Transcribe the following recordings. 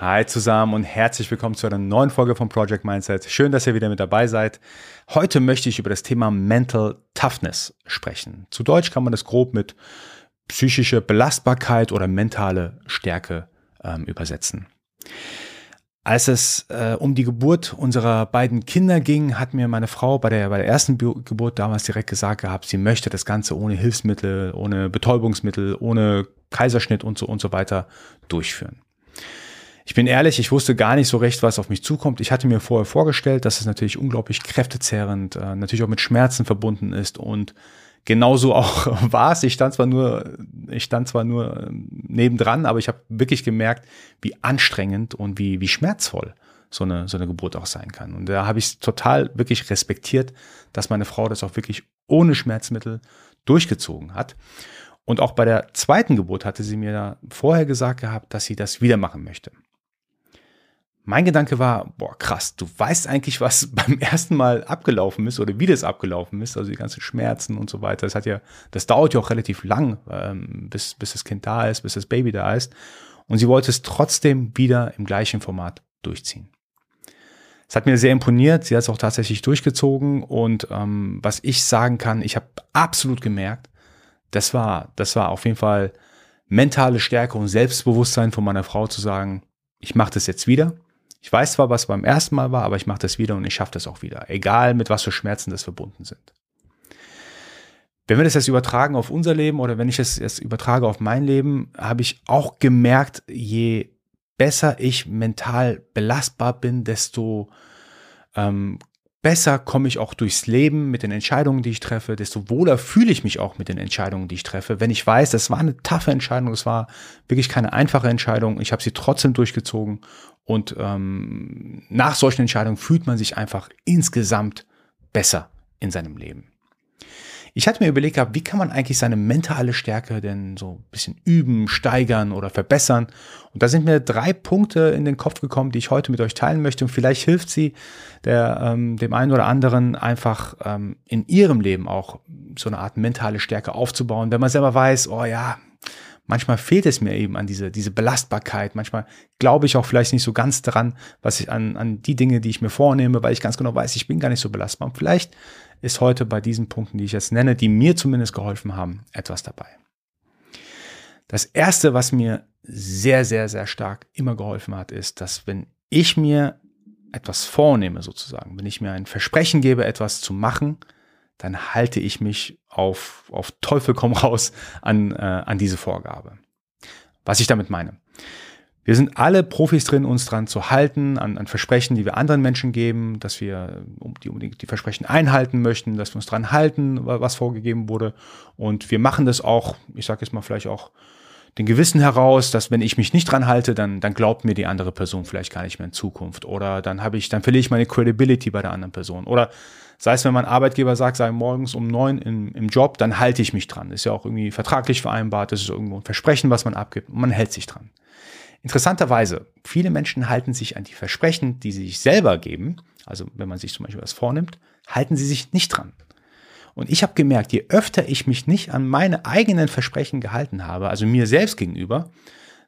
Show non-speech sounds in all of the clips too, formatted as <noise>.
Hi zusammen und herzlich willkommen zu einer neuen Folge von Project Mindset. Schön, dass ihr wieder mit dabei seid. Heute möchte ich über das Thema Mental Toughness sprechen. Zu Deutsch kann man das grob mit psychische Belastbarkeit oder mentale Stärke ähm, übersetzen. Als es äh, um die Geburt unserer beiden Kinder ging, hat mir meine Frau bei der, bei der ersten Geburt damals direkt gesagt gehabt, sie möchte das Ganze ohne Hilfsmittel, ohne Betäubungsmittel, ohne Kaiserschnitt und so und so weiter durchführen. Ich bin ehrlich, ich wusste gar nicht so recht, was auf mich zukommt. Ich hatte mir vorher vorgestellt, dass es natürlich unglaublich kräftezehrend, äh, natürlich auch mit Schmerzen verbunden ist und genauso <laughs> auch war es. Ich stand zwar nur, ich stand zwar nur ähm, nebendran, aber ich habe wirklich gemerkt, wie anstrengend und wie, wie schmerzvoll so eine, so eine Geburt auch sein kann. Und da habe ich total wirklich respektiert, dass meine Frau das auch wirklich ohne Schmerzmittel durchgezogen hat. Und auch bei der zweiten Geburt hatte sie mir vorher gesagt gehabt, dass sie das wieder machen möchte. Mein Gedanke war, boah, krass, du weißt eigentlich, was <laughs> beim ersten Mal abgelaufen ist oder wie das abgelaufen ist, also die ganzen Schmerzen und so weiter. Das hat ja, das dauert ja auch relativ lang, ähm, bis, bis das Kind da ist, bis das Baby da ist. Und sie wollte es trotzdem wieder im gleichen Format durchziehen. Es hat mir sehr imponiert, sie hat es auch tatsächlich durchgezogen und ähm, was ich sagen kann, ich habe absolut gemerkt, das war, das war auf jeden Fall mentale Stärke und Selbstbewusstsein von meiner Frau zu sagen, ich mache das jetzt wieder ich weiß zwar, was beim ersten Mal war, aber ich mache das wieder und ich schaffe das auch wieder. Egal, mit was für Schmerzen das verbunden sind. Wenn wir das jetzt übertragen auf unser Leben oder wenn ich es jetzt übertrage auf mein Leben, habe ich auch gemerkt, je besser ich mental belastbar bin, desto ähm, besser komme ich auch durchs Leben mit den Entscheidungen, die ich treffe, desto wohler fühle ich mich auch mit den Entscheidungen, die ich treffe. Wenn ich weiß, das war eine taffe Entscheidung, es war wirklich keine einfache Entscheidung, ich habe sie trotzdem durchgezogen und ähm, nach solchen Entscheidungen fühlt man sich einfach insgesamt besser in seinem Leben. Ich hatte mir überlegt gehabt, wie kann man eigentlich seine mentale Stärke denn so ein bisschen üben, steigern oder verbessern? Und da sind mir drei Punkte in den Kopf gekommen, die ich heute mit euch teilen möchte. Und vielleicht hilft sie der, ähm, dem einen oder anderen einfach ähm, in ihrem Leben auch so eine Art mentale Stärke aufzubauen, wenn man selber weiß, oh ja, manchmal fehlt es mir eben an diese, diese Belastbarkeit. Manchmal glaube ich auch vielleicht nicht so ganz dran, was ich an, an die Dinge, die ich mir vornehme, weil ich ganz genau weiß, ich bin gar nicht so belastbar. Und vielleicht ist heute bei diesen Punkten, die ich jetzt nenne, die mir zumindest geholfen haben, etwas dabei. Das erste, was mir sehr, sehr, sehr stark immer geholfen hat, ist, dass wenn ich mir etwas vornehme, sozusagen, wenn ich mir ein Versprechen gebe, etwas zu machen, dann halte ich mich auf, auf Teufel komm raus an, äh, an diese Vorgabe. Was ich damit meine. Wir sind alle Profis drin, uns dran zu halten, an, an Versprechen, die wir anderen Menschen geben, dass wir die, unbedingt die Versprechen einhalten möchten, dass wir uns dran halten, was vorgegeben wurde. Und wir machen das auch, ich sage jetzt mal vielleicht auch den Gewissen heraus, dass wenn ich mich nicht dran halte, dann, dann glaubt mir die andere Person vielleicht gar nicht mehr in Zukunft. Oder dann habe ich, dann verliere ich meine Credibility bei der anderen Person. Oder sei es, wenn mein Arbeitgeber sagt, sei morgens um neun im, im Job, dann halte ich mich dran. Ist ja auch irgendwie vertraglich vereinbart, das ist irgendwo ein Versprechen, was man abgibt und man hält sich dran. Interessanterweise, viele Menschen halten sich an die Versprechen, die sie sich selber geben, also wenn man sich zum Beispiel was vornimmt, halten sie sich nicht dran. Und ich habe gemerkt, je öfter ich mich nicht an meine eigenen Versprechen gehalten habe, also mir selbst gegenüber,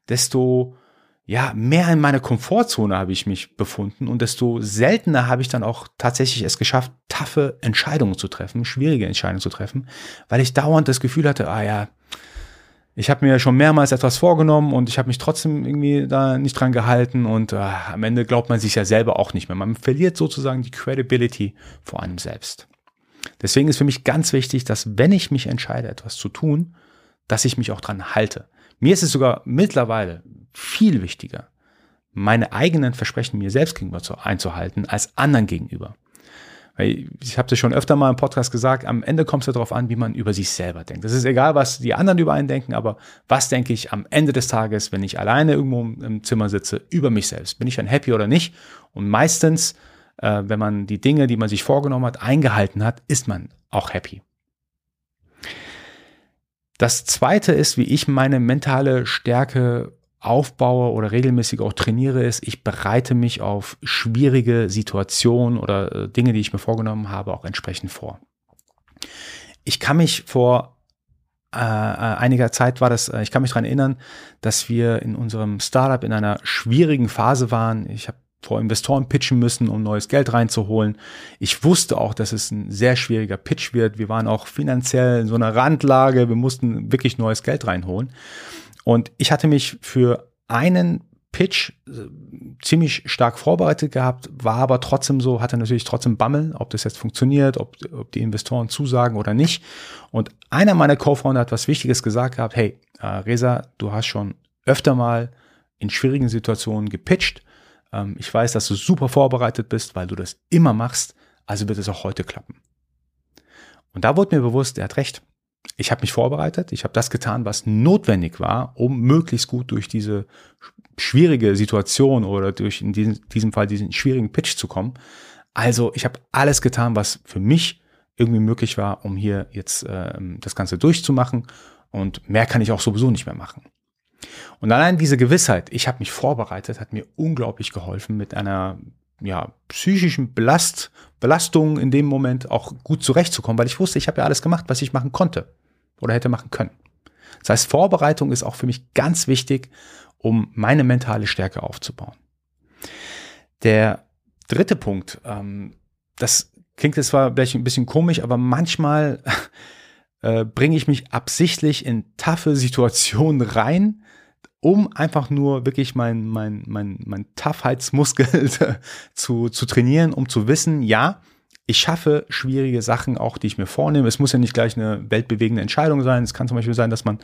desto ja, mehr in meiner Komfortzone habe ich mich befunden und desto seltener habe ich dann auch tatsächlich es geschafft, taffe Entscheidungen zu treffen, schwierige Entscheidungen zu treffen, weil ich dauernd das Gefühl hatte, ah ja, ich habe mir schon mehrmals etwas vorgenommen und ich habe mich trotzdem irgendwie da nicht dran gehalten und äh, am Ende glaubt man sich ja selber auch nicht mehr. Man verliert sozusagen die Credibility vor einem selbst. Deswegen ist für mich ganz wichtig, dass wenn ich mich entscheide, etwas zu tun, dass ich mich auch dran halte. Mir ist es sogar mittlerweile viel wichtiger, meine eigenen Versprechen mir selbst gegenüber einzuhalten, als anderen gegenüber. Weil ich habe das schon öfter mal im Podcast gesagt, am Ende kommt es darauf an, wie man über sich selber denkt. Es ist egal, was die anderen über einen denken, aber was denke ich am Ende des Tages, wenn ich alleine irgendwo im Zimmer sitze, über mich selbst? Bin ich dann happy oder nicht? Und meistens, äh, wenn man die Dinge, die man sich vorgenommen hat, eingehalten hat, ist man auch happy. Das zweite ist, wie ich meine mentale Stärke aufbaue oder regelmäßig auch trainiere, ist, ich bereite mich auf schwierige Situationen oder äh, Dinge, die ich mir vorgenommen habe, auch entsprechend vor. Ich kann mich vor äh, einiger Zeit war das, äh, ich kann mich daran erinnern, dass wir in unserem Startup in einer schwierigen Phase waren. Ich habe vor Investoren pitchen müssen, um neues Geld reinzuholen. Ich wusste auch, dass es ein sehr schwieriger Pitch wird. Wir waren auch finanziell in so einer Randlage. Wir mussten wirklich neues Geld reinholen. Und ich hatte mich für einen Pitch äh, ziemlich stark vorbereitet gehabt, war aber trotzdem so, hatte natürlich trotzdem Bammel, ob das jetzt funktioniert, ob, ob die Investoren zusagen oder nicht. Und einer meiner Co-Founder hat was Wichtiges gesagt gehabt, hey, äh, Reza, du hast schon öfter mal in schwierigen Situationen gepitcht. Ähm, ich weiß, dass du super vorbereitet bist, weil du das immer machst, also wird es auch heute klappen. Und da wurde mir bewusst, er hat recht ich habe mich vorbereitet, ich habe das getan, was notwendig war, um möglichst gut durch diese schwierige Situation oder durch in diesem, diesem Fall diesen schwierigen Pitch zu kommen. Also ich habe alles getan, was für mich irgendwie möglich war, um hier jetzt äh, das Ganze durchzumachen. Und mehr kann ich auch sowieso nicht mehr machen. Und allein diese Gewissheit, ich habe mich vorbereitet, hat mir unglaublich geholfen, mit einer ja, psychischen Belast, Belastung in dem Moment auch gut zurechtzukommen, weil ich wusste, ich habe ja alles gemacht, was ich machen konnte oder hätte machen können. Das heißt, Vorbereitung ist auch für mich ganz wichtig, um meine mentale Stärke aufzubauen. Der dritte Punkt, ähm, das klingt jetzt zwar vielleicht ein bisschen komisch, aber manchmal <laughs> äh, bringe ich mich absichtlich in taffe Situationen rein, um einfach nur wirklich mein, mein, mein, mein Toughheitsmuskel <laughs> zu, zu trainieren, um zu wissen, ja, ich schaffe schwierige Sachen auch, die ich mir vornehme. Es muss ja nicht gleich eine weltbewegende Entscheidung sein. Es kann zum Beispiel sein, dass man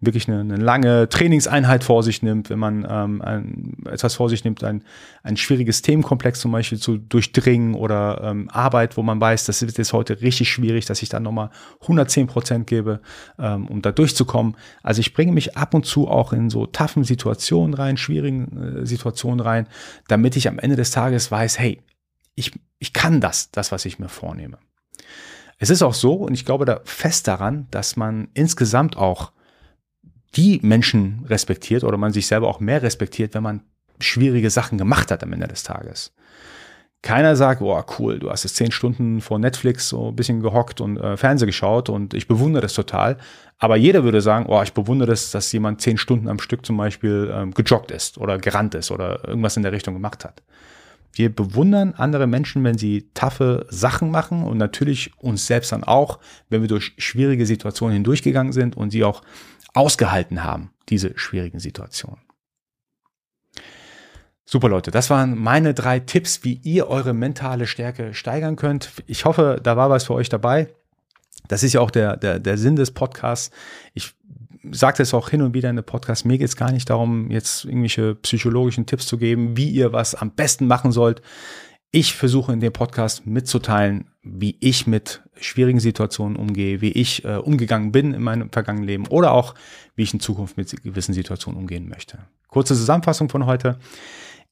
wirklich eine, eine lange Trainingseinheit vor sich nimmt, wenn man ähm, ein, etwas vor sich nimmt, ein, ein schwieriges Themenkomplex zum Beispiel zu durchdringen oder ähm, Arbeit, wo man weiß, das ist jetzt heute richtig schwierig, dass ich dann nochmal 110 Prozent gebe, ähm, um da durchzukommen. Also ich bringe mich ab und zu auch in so toughen Situationen rein, schwierigen äh, Situationen rein, damit ich am Ende des Tages weiß, hey, ich, ich kann das, das, was ich mir vornehme. Es ist auch so, und ich glaube da fest daran, dass man insgesamt auch die Menschen respektiert oder man sich selber auch mehr respektiert, wenn man schwierige Sachen gemacht hat am Ende des Tages. Keiner sagt, boah, cool, du hast jetzt zehn Stunden vor Netflix so ein bisschen gehockt und äh, Fernseh geschaut und ich bewundere das total. Aber jeder würde sagen, oh, ich bewundere das, dass jemand zehn Stunden am Stück zum Beispiel ähm, gejoggt ist oder gerannt ist oder irgendwas in der Richtung gemacht hat. Wir bewundern andere Menschen, wenn sie taffe Sachen machen und natürlich uns selbst dann auch, wenn wir durch schwierige Situationen hindurchgegangen sind und sie auch ausgehalten haben, diese schwierigen Situationen. Super Leute, das waren meine drei Tipps, wie ihr eure mentale Stärke steigern könnt. Ich hoffe, da war was für euch dabei. Das ist ja auch der, der, der Sinn des Podcasts. Ich sage es auch hin und wieder in der Podcast, mir geht es gar nicht darum, jetzt irgendwelche psychologischen Tipps zu geben, wie ihr was am besten machen sollt. Ich versuche in dem Podcast mitzuteilen, wie ich mit schwierigen Situationen umgehe, wie ich äh, umgegangen bin in meinem vergangenen Leben oder auch, wie ich in Zukunft mit gewissen Situationen umgehen möchte. Kurze Zusammenfassung von heute.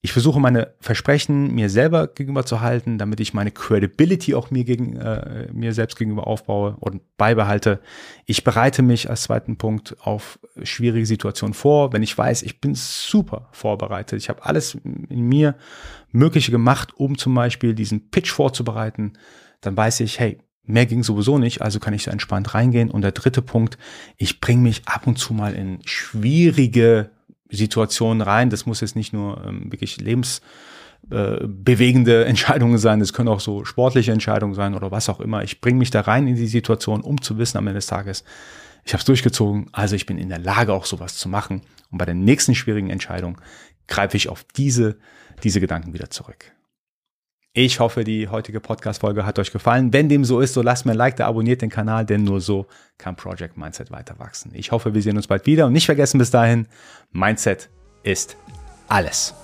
Ich versuche meine Versprechen mir selber gegenüber zu halten, damit ich meine Credibility auch mir, gegen, äh, mir selbst gegenüber aufbaue und beibehalte. Ich bereite mich als zweiten Punkt auf schwierige Situationen vor, wenn ich weiß, ich bin super vorbereitet. Ich habe alles in mir Mögliche gemacht, um zum Beispiel diesen Pitch vorzubereiten. Dann weiß ich, hey, Mehr ging sowieso nicht, also kann ich da entspannt reingehen. Und der dritte Punkt, ich bringe mich ab und zu mal in schwierige Situationen rein. Das muss jetzt nicht nur ähm, wirklich lebensbewegende äh, <laughs> Entscheidungen sein, das können auch so sportliche Entscheidungen sein oder was auch immer. Ich bringe mich da rein in die Situation, um zu wissen am Ende des Tages, ich habe es durchgezogen, also ich bin in der Lage, auch sowas zu machen. Und bei der nächsten schwierigen Entscheidung greife ich auf diese, diese Gedanken wieder zurück. Ich hoffe, die heutige Podcast-Folge hat euch gefallen. Wenn dem so ist, so lasst mir ein Like da, abonniert den Kanal, denn nur so kann Project Mindset weiter wachsen. Ich hoffe, wir sehen uns bald wieder und nicht vergessen bis dahin, Mindset ist alles.